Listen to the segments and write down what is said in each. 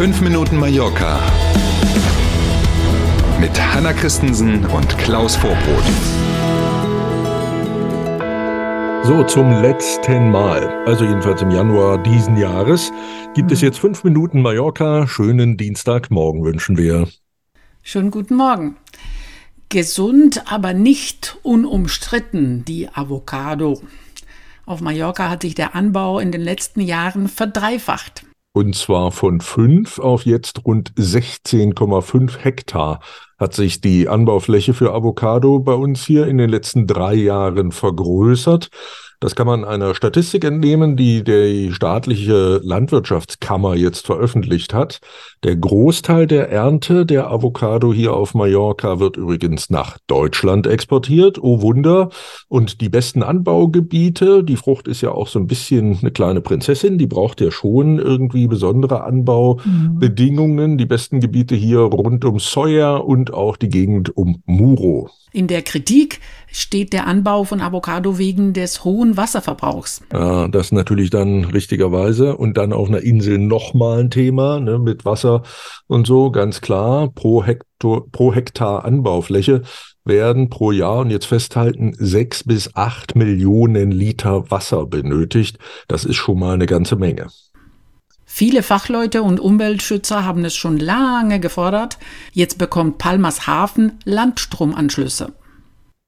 5 Minuten Mallorca mit Hanna Christensen und Klaus Vorbrot. So, zum letzten Mal, also jedenfalls im Januar diesen Jahres, gibt es jetzt 5 Minuten Mallorca. Schönen Dienstagmorgen wünschen wir. Schönen guten Morgen. Gesund, aber nicht unumstritten, die Avocado. Auf Mallorca hat sich der Anbau in den letzten Jahren verdreifacht. Und zwar von 5 auf jetzt rund 16,5 Hektar hat sich die Anbaufläche für Avocado bei uns hier in den letzten drei Jahren vergrößert. Das kann man einer Statistik entnehmen, die die staatliche Landwirtschaftskammer jetzt veröffentlicht hat. Der Großteil der Ernte der Avocado hier auf Mallorca wird übrigens nach Deutschland exportiert. Oh Wunder. Und die besten Anbaugebiete, die Frucht ist ja auch so ein bisschen eine kleine Prinzessin, die braucht ja schon irgendwie besondere Anbaubedingungen. Mhm. Die besten Gebiete hier rund um Sawyer und auch die Gegend um Muro. In der Kritik steht der Anbau von Avocado wegen des hohen Wasserverbrauchs. Ja, das natürlich dann richtigerweise und dann auf einer Insel nochmal ein Thema ne, mit Wasser und so, ganz klar. Pro Hektar, pro Hektar Anbaufläche werden pro Jahr und jetzt festhalten sechs bis acht Millionen Liter Wasser benötigt. Das ist schon mal eine ganze Menge. Viele Fachleute und Umweltschützer haben es schon lange gefordert. Jetzt bekommt Palmas Hafen Landstromanschlüsse.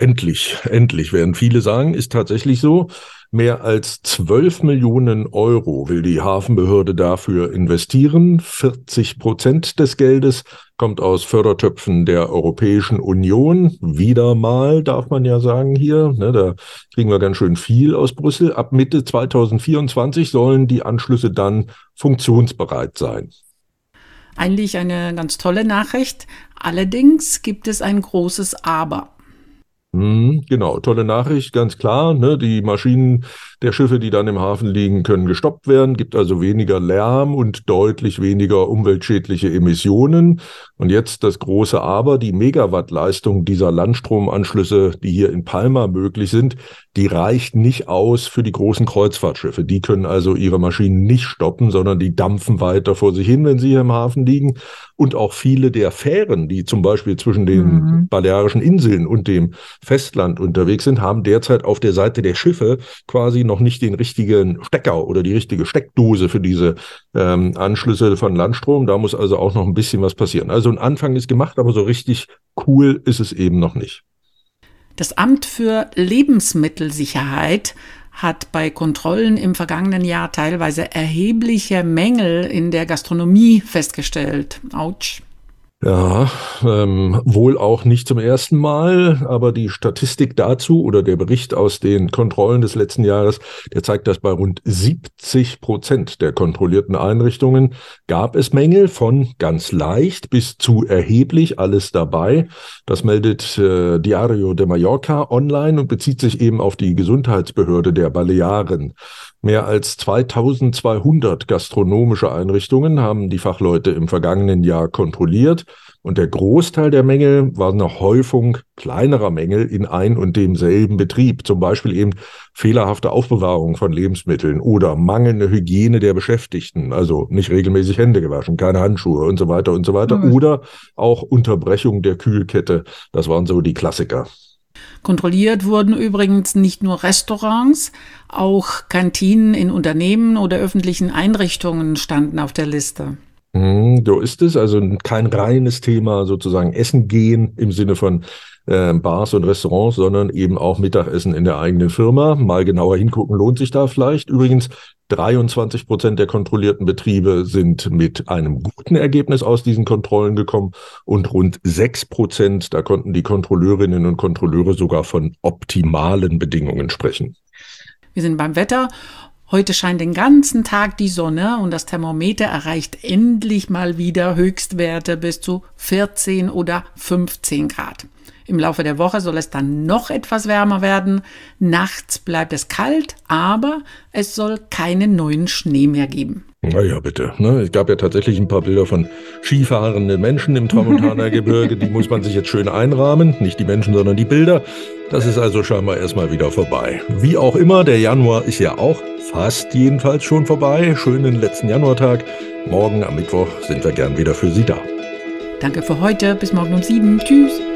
Endlich, endlich, werden viele sagen, ist tatsächlich so. Mehr als 12 Millionen Euro will die Hafenbehörde dafür investieren. 40 Prozent des Geldes kommt aus Fördertöpfen der Europäischen Union. Wieder mal, darf man ja sagen hier. Ne, da kriegen wir ganz schön viel aus Brüssel. Ab Mitte 2024 sollen die Anschlüsse dann funktionsbereit sein. Eigentlich eine ganz tolle Nachricht. Allerdings gibt es ein großes Aber. Mhm, genau, tolle Nachricht, ganz klar. Ne? Die Maschinen der Schiffe, die dann im Hafen liegen, können gestoppt werden, gibt also weniger Lärm und deutlich weniger umweltschädliche Emissionen. Und jetzt das große Aber, die Megawattleistung dieser Landstromanschlüsse, die hier in Palma möglich sind, die reicht nicht aus für die großen Kreuzfahrtschiffe. Die können also ihre Maschinen nicht stoppen, sondern die dampfen weiter vor sich hin, wenn sie hier im Hafen liegen. Und auch viele der Fähren, die zum Beispiel zwischen den mhm. Balearischen Inseln und dem Festland unterwegs sind, haben derzeit auf der Seite der Schiffe quasi noch nicht den richtigen Stecker oder die richtige Steckdose für diese ähm, Anschlüsse von Landstrom. Da muss also auch noch ein bisschen was passieren. Also ein Anfang ist gemacht, aber so richtig cool ist es eben noch nicht. Das Amt für Lebensmittelsicherheit hat bei Kontrollen im vergangenen Jahr teilweise erhebliche Mängel in der Gastronomie festgestellt. Autsch. Ja, ähm, wohl auch nicht zum ersten Mal, aber die Statistik dazu oder der Bericht aus den Kontrollen des letzten Jahres, der zeigt, dass bei rund 70 Prozent der kontrollierten Einrichtungen gab es Mängel von ganz leicht bis zu erheblich, alles dabei. Das meldet äh, Diario de Mallorca online und bezieht sich eben auf die Gesundheitsbehörde der Balearen. Mehr als 2200 gastronomische Einrichtungen haben die Fachleute im vergangenen Jahr kontrolliert und der Großteil der Mängel war eine Häufung kleinerer Mängel in ein und demselben Betrieb, zum Beispiel eben fehlerhafte Aufbewahrung von Lebensmitteln oder mangelnde Hygiene der Beschäftigten, also nicht regelmäßig Hände gewaschen, keine Handschuhe und so weiter und so weiter mhm. oder auch Unterbrechung der Kühlkette. Das waren so die Klassiker. Kontrolliert wurden übrigens nicht nur Restaurants, auch Kantinen in Unternehmen oder öffentlichen Einrichtungen standen auf der Liste. Hm, so ist es. Also kein reines Thema sozusagen Essen gehen im Sinne von äh, Bars und Restaurants, sondern eben auch Mittagessen in der eigenen Firma. Mal genauer hingucken lohnt sich da vielleicht. Übrigens 23 Prozent der kontrollierten Betriebe sind mit einem guten Ergebnis aus diesen Kontrollen gekommen und rund sechs Prozent, da konnten die Kontrolleurinnen und Kontrolleure sogar von optimalen Bedingungen sprechen. Wir sind beim Wetter. Heute scheint den ganzen Tag die Sonne und das Thermometer erreicht endlich mal wieder Höchstwerte bis zu 14 oder 15 Grad. Im Laufe der Woche soll es dann noch etwas wärmer werden. Nachts bleibt es kalt, aber es soll keinen neuen Schnee mehr geben. Naja, bitte. Ne? Es gab ja tatsächlich ein paar Bilder von skifahrenden Menschen im Tramontaner Gebirge. Die muss man sich jetzt schön einrahmen. Nicht die Menschen, sondern die Bilder. Das ist also scheinbar erstmal wieder vorbei. Wie auch immer, der Januar ist ja auch fast jedenfalls schon vorbei. Schönen letzten Januartag. Morgen am Mittwoch sind wir gern wieder für Sie da. Danke für heute. Bis morgen um sieben. Tschüss.